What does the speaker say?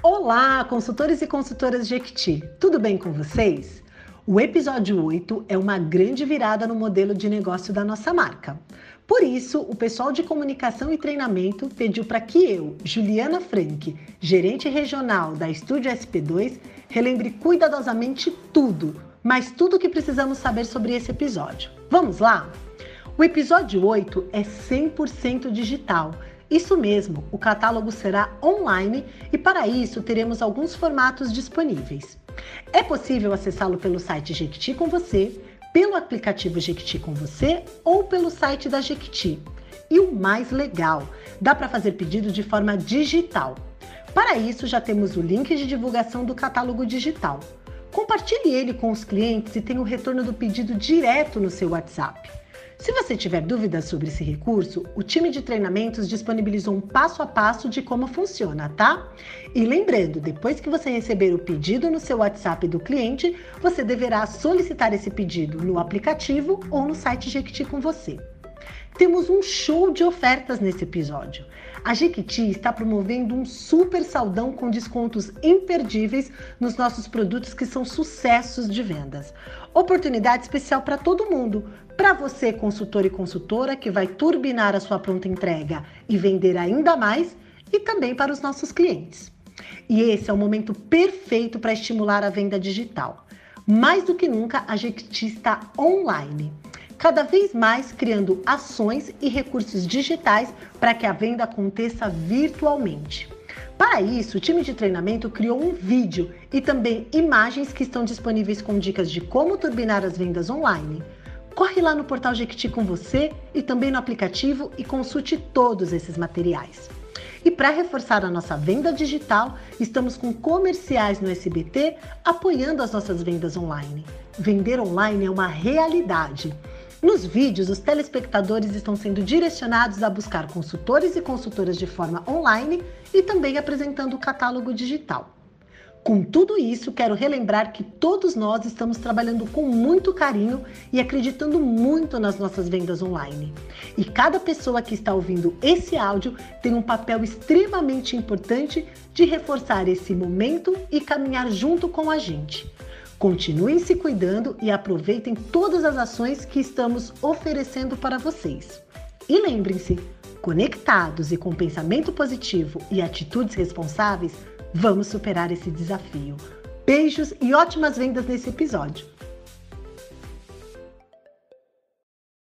Olá, consultores e consultoras Jequiti, tudo bem com vocês? O episódio 8 é uma grande virada no modelo de negócio da nossa marca. Por isso, o pessoal de comunicação e treinamento pediu para que eu, Juliana Frank, gerente regional da Estúdio SP2, relembre cuidadosamente tudo, mas tudo o que precisamos saber sobre esse episódio. Vamos lá? O episódio 8 é 100% digital isso mesmo, o catálogo será online e para isso teremos alguns formatos disponíveis. É possível acessá-lo pelo site Jequiti com você, pelo aplicativo Jequiti com você ou pelo site da Jequiti. E o mais legal, dá para fazer pedido de forma digital. Para isso, já temos o link de divulgação do catálogo digital. Compartilhe ele com os clientes e tenha o retorno do pedido direto no seu WhatsApp. Se você tiver dúvidas sobre esse recurso, o time de treinamentos disponibilizou um passo a passo de como funciona, tá? E lembrando, depois que você receber o pedido no seu WhatsApp do cliente, você deverá solicitar esse pedido no aplicativo ou no site Jequiti com você. Temos um show de ofertas nesse episódio. A Jequiti está promovendo um super saldão com descontos imperdíveis nos nossos produtos que são sucessos de vendas. Oportunidade especial para todo mundo. Para você, consultor e consultora, que vai turbinar a sua pronta entrega e vender ainda mais, e também para os nossos clientes. E esse é o momento perfeito para estimular a venda digital. Mais do que nunca, a Jequiti está online cada vez mais criando ações e recursos digitais para que a venda aconteça virtualmente. Para isso, o time de treinamento criou um vídeo e também imagens que estão disponíveis com dicas de como turbinar as vendas online. Corre lá no portal Jequiti com você e também no aplicativo e consulte todos esses materiais. E para reforçar a nossa venda digital, estamos com comerciais no SBT apoiando as nossas vendas online. Vender online é uma realidade. Nos vídeos, os telespectadores estão sendo direcionados a buscar consultores e consultoras de forma online e também apresentando o catálogo digital. Com tudo isso, quero relembrar que todos nós estamos trabalhando com muito carinho e acreditando muito nas nossas vendas online. E cada pessoa que está ouvindo esse áudio tem um papel extremamente importante de reforçar esse momento e caminhar junto com a gente. Continuem se cuidando e aproveitem todas as ações que estamos oferecendo para vocês. E lembrem-se, conectados e com pensamento positivo e atitudes responsáveis, vamos superar esse desafio. Beijos e ótimas vendas nesse episódio.